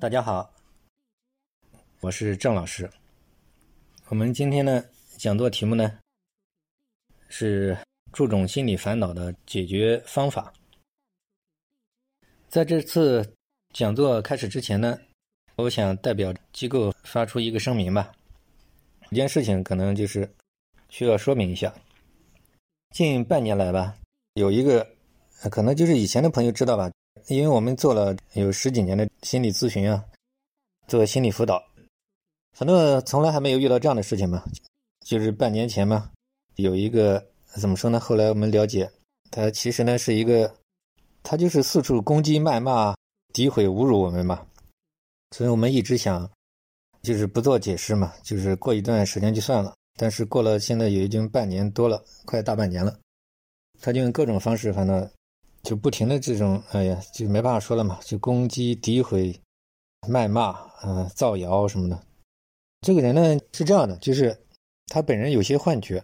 大家好，我是郑老师。我们今天呢讲座题目呢是注重心理烦恼的解决方法。在这次讲座开始之前呢，我想代表机构发出一个声明吧。一件事情可能就是需要说明一下。近半年来吧，有一个可能就是以前的朋友知道吧。因为我们做了有十几年的心理咨询啊，做心理辅导，反正从来还没有遇到这样的事情嘛。就是半年前嘛，有一个怎么说呢？后来我们了解，他其实呢是一个，他就是四处攻击、谩骂、诋毁、侮辱我们嘛。所以我们一直想，就是不做解释嘛，就是过一段时间就算了。但是过了现在也已经半年多了，快大半年了，他就用各种方式，反正。就不停的这种，哎呀，就没办法说了嘛，就攻击、诋毁、谩骂，呃，造谣什么的。这个人呢是这样的，就是他本人有些幻觉，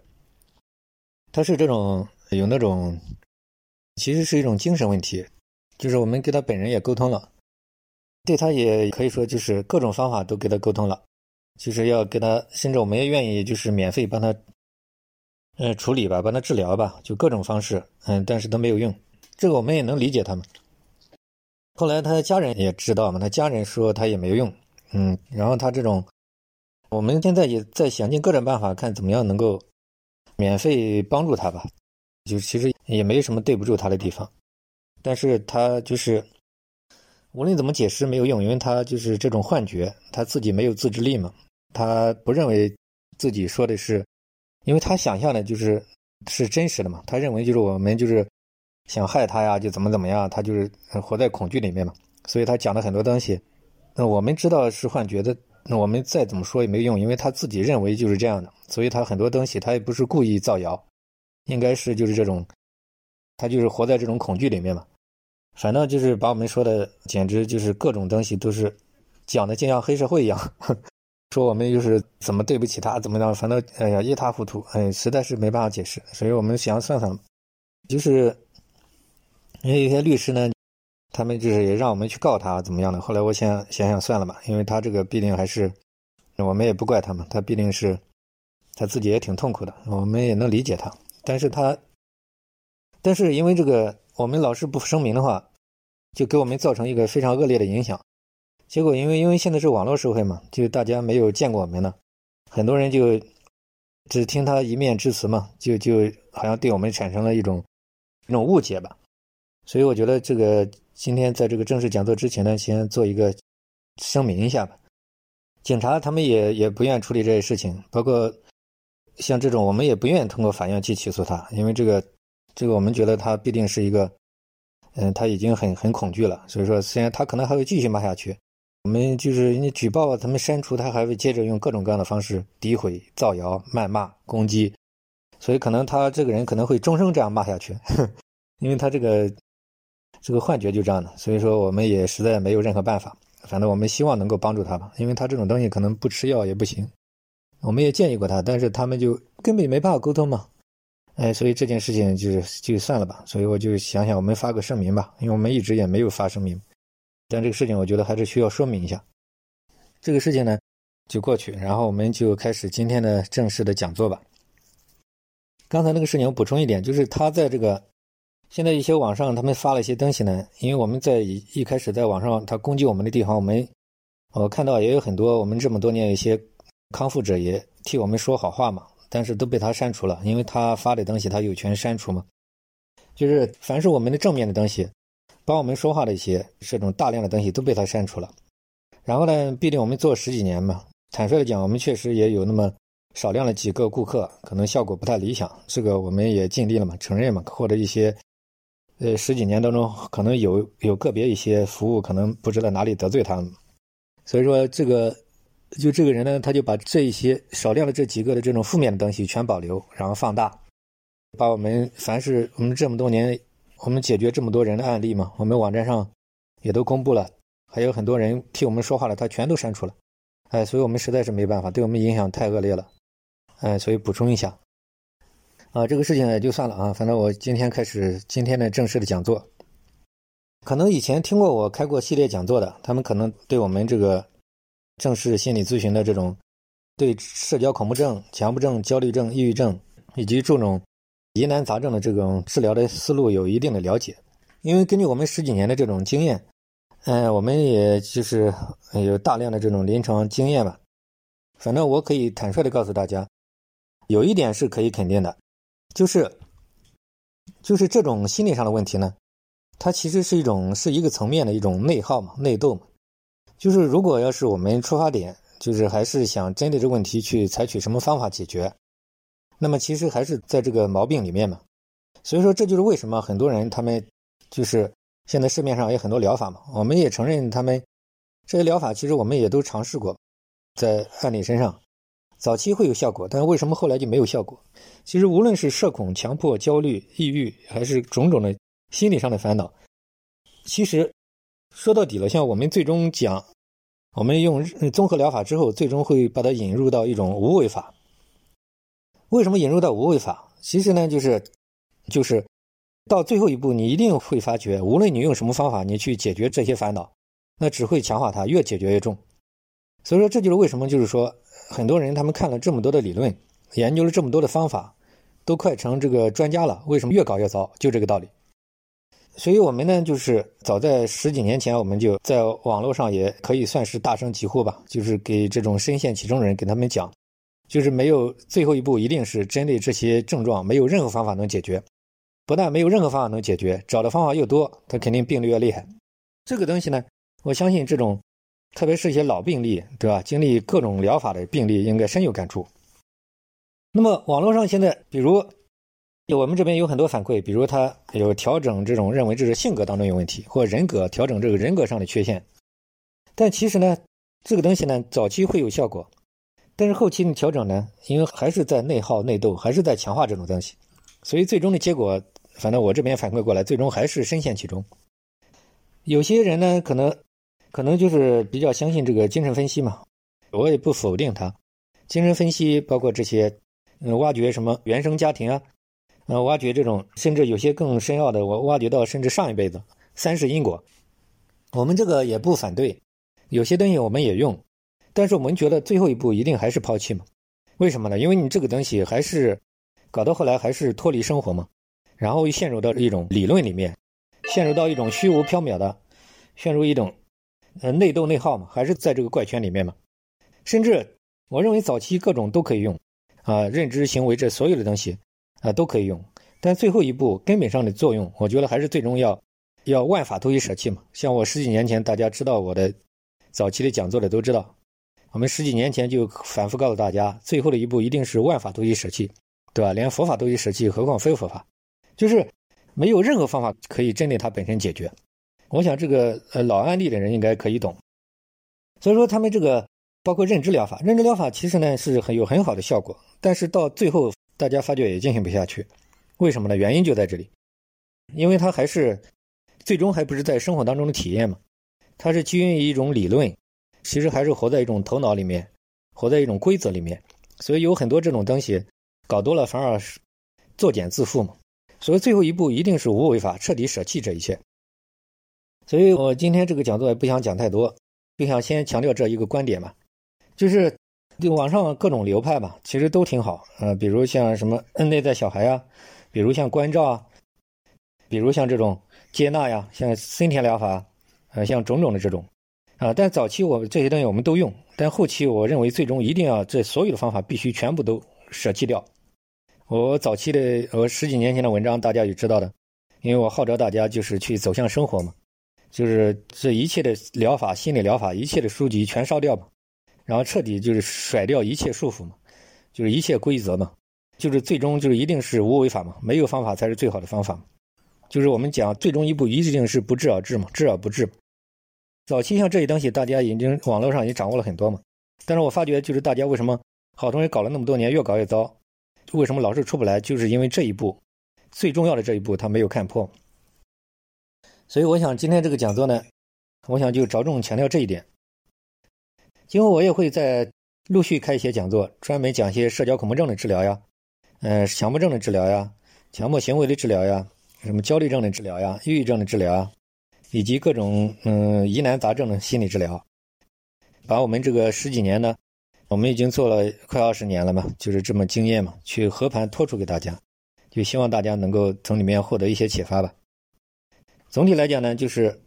他是这种有那种，其实是一种精神问题。就是我们跟他本人也沟通了，对他也可以说就是各种方法都给他沟通了，就是要给他，甚至我们也愿意就是免费帮他，呃，处理吧，帮他治疗吧，就各种方式，嗯，但是都没有用。这个我们也能理解他们。后来他的家人也知道嘛，他家人说他也没用，嗯，然后他这种，我们现在也在想尽各种办法，看怎么样能够免费帮助他吧。就其实也没什么对不住他的地方，但是他就是无论怎么解释没有用，因为他就是这种幻觉，他自己没有自制力嘛，他不认为自己说的是，因为他想象的就是是真实的嘛，他认为就是我们就是。想害他呀，就怎么怎么样，他就是活在恐惧里面嘛。所以他讲的很多东西，那我们知道是幻觉的，那我们再怎么说也没用，因为他自己认为就是这样的。所以他很多东西他也不是故意造谣，应该是就是这种，他就是活在这种恐惧里面嘛。反正就是把我们说的，简直就是各种东西都是讲的，就像黑社会一样，说我们就是怎么对不起他，怎么样，反正哎呀一塌糊涂，哎，实在是没办法解释。所以我们想算算，就是。因为有些律师呢，他们就是也让我们去告他怎么样的。后来我想想想算了吧，因为他这个必定还是，我们也不怪他们，他必定是他自己也挺痛苦的，我们也能理解他。但是他，但是因为这个我们老是不声明的话，就给我们造成一个非常恶劣的影响。结果因为因为现在是网络社会嘛，就大家没有见过我们呢，很多人就只听他一面之词嘛，就就好像对我们产生了一种一种误解吧。所以我觉得这个今天在这个正式讲座之前呢，先做一个声明一下吧。警察他们也也不愿意处理这些事情，包括像这种我们也不愿意通过法院去起诉他，因为这个这个我们觉得他必定是一个，嗯，他已经很很恐惧了。所以说，虽然他可能还会继续骂下去，我们就是你举报了他们删除，他还会接着用各种各样的方式诋毁、造谣、谩骂、攻击，所以可能他这个人可能会终生这样骂下去，因为他这个。这个幻觉就这样的，所以说我们也实在没有任何办法。反正我们希望能够帮助他吧，因为他这种东西可能不吃药也不行。我们也建议过他，但是他们就根本没办法沟通嘛。哎，所以这件事情就就算了吧。所以我就想想，我们发个声明吧，因为我们一直也没有发声明。但这个事情我觉得还是需要说明一下。这个事情呢就过去，然后我们就开始今天的正式的讲座吧。刚才那个事情我补充一点，就是他在这个。现在一些网上他们发了一些东西呢，因为我们在一一开始在网上他攻击我们的地方，我们我看到也有很多我们这么多年一些康复者也替我们说好话嘛，但是都被他删除了，因为他发的东西他有权删除嘛。就是凡是我们的正面的东西，帮我们说话的一些这种大量的东西都被他删除了。然后呢，毕竟我们做十几年嘛，坦率的讲，我们确实也有那么少量的几个顾客，可能效果不太理想，这个我们也尽力了嘛，承认嘛，或者一些。呃，十几年当中，可能有有个别一些服务，可能不知道哪里得罪他们，所以说这个就这个人呢，他就把这一些少量的这几个的这种负面的东西全保留，然后放大，把我们凡是我们这么多年我们解决这么多人的案例嘛，我们网站上也都公布了，还有很多人替我们说话了，他全都删除了，哎，所以我们实在是没办法，对我们影响太恶劣了，哎，所以补充一下。啊，这个事情也就算了啊，反正我今天开始今天的正式的讲座。可能以前听过我开过系列讲座的，他们可能对我们这个正式心理咨询的这种对社交恐怖症、强迫症、焦虑症、抑郁症以及这种疑难杂症的这种治疗的思路有一定的了解。因为根据我们十几年的这种经验，嗯，我们也就是有大量的这种临床经验吧。反正我可以坦率的告诉大家，有一点是可以肯定的，就是就是这种心理上的问题呢。它其实是一种是一个层面的一种内耗嘛，内斗嘛。就是如果要是我们出发点就是还是想针对这个问题去采取什么方法解决，那么其实还是在这个毛病里面嘛。所以说这就是为什么很多人他们就是现在市面上有很多疗法嘛，我们也承认他们这些疗法其实我们也都尝试过，在案例身上早期会有效果，但是为什么后来就没有效果？其实无论是社恐、强迫、焦虑、抑郁，还是种种的。心理上的烦恼，其实说到底了，像我们最终讲，我们用综合疗法之后，最终会把它引入到一种无为法。为什么引入到无为法？其实呢，就是就是到最后一步，你一定会发觉，无论你用什么方法，你去解决这些烦恼，那只会强化它，越解决越重。所以说，这就是为什么，就是说，很多人他们看了这么多的理论，研究了这么多的方法，都快成这个专家了。为什么越搞越糟？就这个道理。所以，我们呢，就是早在十几年前，我们就在网络上也可以算是大声疾呼吧，就是给这种深陷其中的人，给他们讲，就是没有最后一步，一定是针对这些症状，没有任何方法能解决。不但没有任何方法能解决，找的方法又多，他肯定病得越厉害。这个东西呢，我相信这种，特别是一些老病例，对吧？经历各种疗法的病例，应该深有感触。那么，网络上现在，比如。我们这边有很多反馈，比如他有调整这种认为这是性格当中有问题，或人格调整这个人格上的缺陷。但其实呢，这个东西呢，早期会有效果，但是后期的调整呢，因为还是在内耗内斗，还是在强化这种东西，所以最终的结果，反正我这边反馈过来，最终还是深陷其中。有些人呢，可能可能就是比较相信这个精神分析嘛，我也不否定他，精神分析包括这些，嗯，挖掘什么原生家庭啊。呃，挖掘这种，甚至有些更深奥的，我挖掘到甚至上一辈子三世因果，我们这个也不反对，有些东西我们也用，但是我们觉得最后一步一定还是抛弃嘛？为什么呢？因为你这个东西还是搞到后来还是脱离生活嘛，然后又陷入到一种理论里面，陷入到一种虚无缥缈的，陷入一种呃内斗内耗嘛，还是在这个怪圈里面嘛？甚至我认为早期各种都可以用啊，认知行为这所有的东西。啊，都可以用，但最后一步根本上的作用，我觉得还是最终要要万法都一舍弃嘛。像我十几年前，大家知道我的早期的讲座的都知道，我们十几年前就反复告诉大家，最后的一步一定是万法都一舍弃，对吧？连佛法都一舍弃，何况非佛法？就是没有任何方法可以针对它本身解决。我想这个呃老案例的人应该可以懂。所以说他们这个包括认知疗法，认知疗法其实呢是很有很好的效果，但是到最后。大家发觉也进行不下去，为什么呢？原因就在这里，因为它还是最终还不是在生活当中的体验嘛，它是基于一种理论，其实还是活在一种头脑里面，活在一种规则里面，所以有很多这种东西搞多了，反而是作茧自缚嘛。所以最后一步一定是无为法，彻底舍弃这一切。所以我今天这个讲座也不想讲太多，就想先强调这一个观点嘛，就是。就网上各种流派吧，其实都挺好，呃，比如像什么内在小孩啊，比如像关照啊，比如像这种接纳呀，像森田疗法，呃，像种种的这种，啊，但早期我这些东西我们都用，但后期我认为最终一定要这所有的方法必须全部都舍弃掉。我早期的我十几年前的文章大家也知道的，因为我号召大家就是去走向生活嘛，就是这一切的疗法、心理疗法，一切的书籍全烧掉嘛。然后彻底就是甩掉一切束缚嘛，就是一切规则嘛，就是最终就是一定是无为法嘛，没有方法才是最好的方法，就是我们讲最终一步一定是不治而治嘛，治而不治。早期像这些东西，大家已经网络上已经掌握了很多嘛，但是我发觉就是大家为什么好东西搞了那么多年越搞越糟，为什么老是出不来，就是因为这一步最重要的这一步他没有看破。所以我想今天这个讲座呢，我想就着重强调这一点。今后我也会在陆续开一些讲座，专门讲一些社交恐怖症的治疗呀，呃，强迫症的治疗呀，强迫行为的治疗呀，什么焦虑症的治疗呀，抑郁症的治疗啊，以及各种嗯疑难杂症的心理治疗，把我们这个十几年呢，我们已经做了快二十年了嘛，就是这么经验嘛，去和盘托出给大家，就希望大家能够从里面获得一些启发吧。总体来讲呢，就是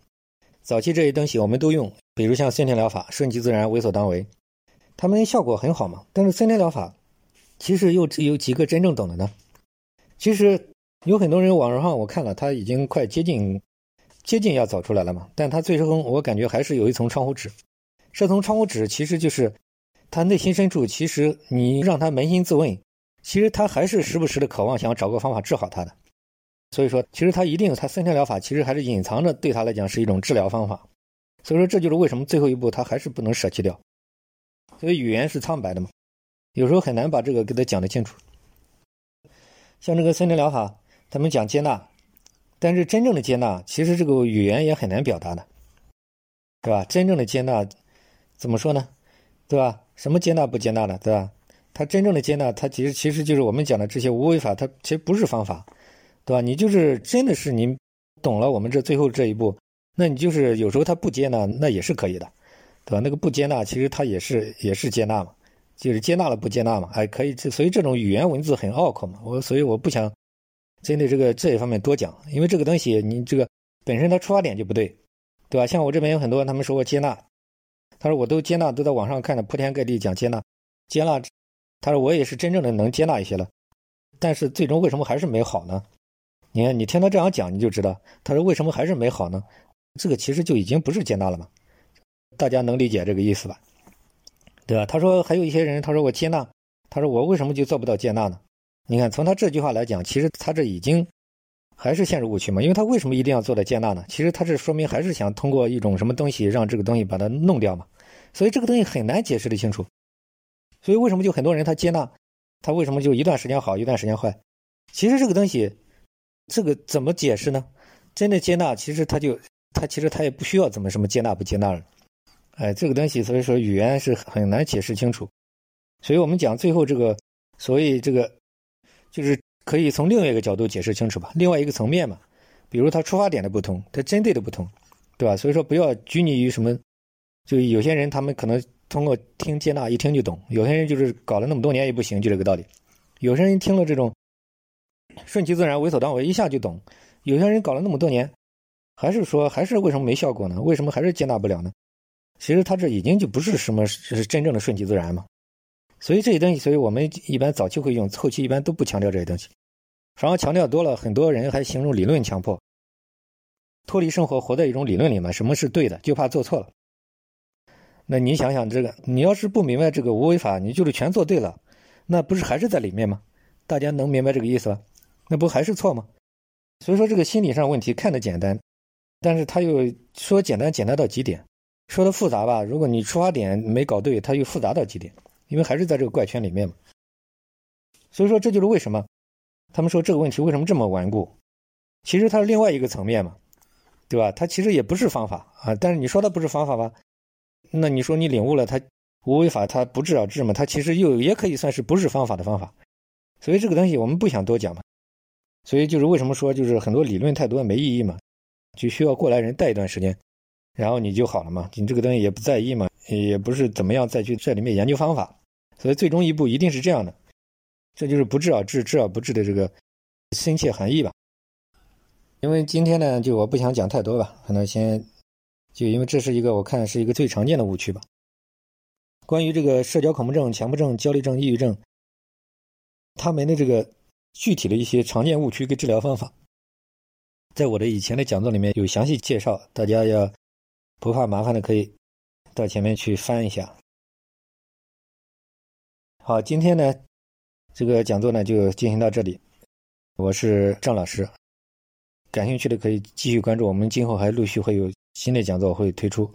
早期这些东西我们都用，比如像森田疗法，顺其自然，为所当为，他们效果很好嘛。但是森田疗法其实又有几个真正懂的呢？其实有很多人网上我看了，他已经快接近接近要走出来了嘛。但他最终我感觉还是有一层窗户纸，这层窗户纸其实就是他内心深处，其实你让他扪心自问，其实他还是时不时的渴望想找个方法治好他的。所以说，其实他一定，他森田疗法其实还是隐藏着，对他来讲是一种治疗方法。所以说，这就是为什么最后一步他还是不能舍弃掉。所以语言是苍白的嘛，有时候很难把这个给他讲得清楚。像这个森田疗法，他们讲接纳，但是真正的接纳，其实这个语言也很难表达的，对吧？真正的接纳怎么说呢？对吧？什么接纳不接纳的，对吧？他真正的接纳，他其实其实就是我们讲的这些无为法，它其实不是方法。对吧？你就是真的是您懂了我们这最后这一步，那你就是有时候他不接纳，那也是可以的，对吧？那个不接纳，其实他也是也是接纳嘛，就是接纳了不接纳嘛，还可以。所以这种语言文字很拗口嘛，我所以我不想针对这个这一方面多讲，因为这个东西你这个本身它出发点就不对，对吧？像我这边有很多他们说我接纳，他说我都接纳，都在网上看的铺天盖地讲接纳，接纳，他说我也是真正的能接纳一些了，但是最终为什么还是没好呢？你看，你听他这样讲，你就知道，他说为什么还是没好呢？这个其实就已经不是接纳了嘛，大家能理解这个意思吧？对吧？他说还有一些人，他说我接纳，他说我为什么就做不到接纳呢？你看，从他这句话来讲，其实他这已经还是陷入误区嘛，因为他为什么一定要做到接纳呢？其实他是说明还是想通过一种什么东西让这个东西把它弄掉嘛，所以这个东西很难解释的清楚。所以为什么就很多人他接纳，他为什么就一段时间好，一段时间坏？其实这个东西。这个怎么解释呢？真的接纳，其实他就他其实他也不需要怎么什么接纳不接纳了，哎，这个东西所以说语言是很难解释清楚。所以我们讲最后这个，所以这个就是可以从另外一个角度解释清楚吧，另外一个层面嘛，比如他出发点的不同，他针对的不同，对吧？所以说不要拘泥于什么，就有些人他们可能通过听接纳一听就懂，有些人就是搞了那么多年也不行，就这个道理。有些人听了这种。顺其自然，为所当为，一下就懂。有些人搞了那么多年，还是说，还是为什么没效果呢？为什么还是接纳不了呢？其实他这已经就不是什么是真正的顺其自然嘛。所以这些东西，所以我们一般早期会用，后期一般都不强调这些东西。反而强调多了，很多人还形容理论强迫，脱离生活，活在一种理论里嘛。什么是对的，就怕做错了。那你想想这个，你要是不明白这个无为法，你就是全做对了，那不是还是在里面吗？大家能明白这个意思吧？那不还是错吗？所以说这个心理上问题看得简单，但是他又说简单简单到极点，说的复杂吧？如果你出发点没搞对，他又复杂到极点，因为还是在这个怪圈里面嘛。所以说这就是为什么他们说这个问题为什么这么顽固？其实它是另外一个层面嘛，对吧？它其实也不是方法啊，但是你说它不是方法吧？那你说你领悟了它无为法，它不治而治嘛？它其实又也可以算是不是方法的方法。所以这个东西我们不想多讲嘛。所以就是为什么说就是很多理论太多没意义嘛，就需要过来人带一段时间，然后你就好了嘛。你这个东西也不在意嘛，也不是怎么样再去这里面研究方法。所以最终一步一定是这样的，这就是不治而治，治而不治的这个深切含义吧。因为今天呢，就我不想讲太多吧，可能先就因为这是一个我看是一个最常见的误区吧。关于这个社交恐怖症、强迫症、焦虑症、抑郁症，他们的这个。具体的一些常见误区跟治疗方法，在我的以前的讲座里面有详细介绍，大家要不怕麻烦的可以到前面去翻一下。好，今天呢，这个讲座呢就进行到这里。我是郑老师，感兴趣的可以继续关注，我们今后还陆续会有新的讲座会推出。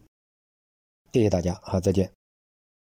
谢谢大家，好，再见。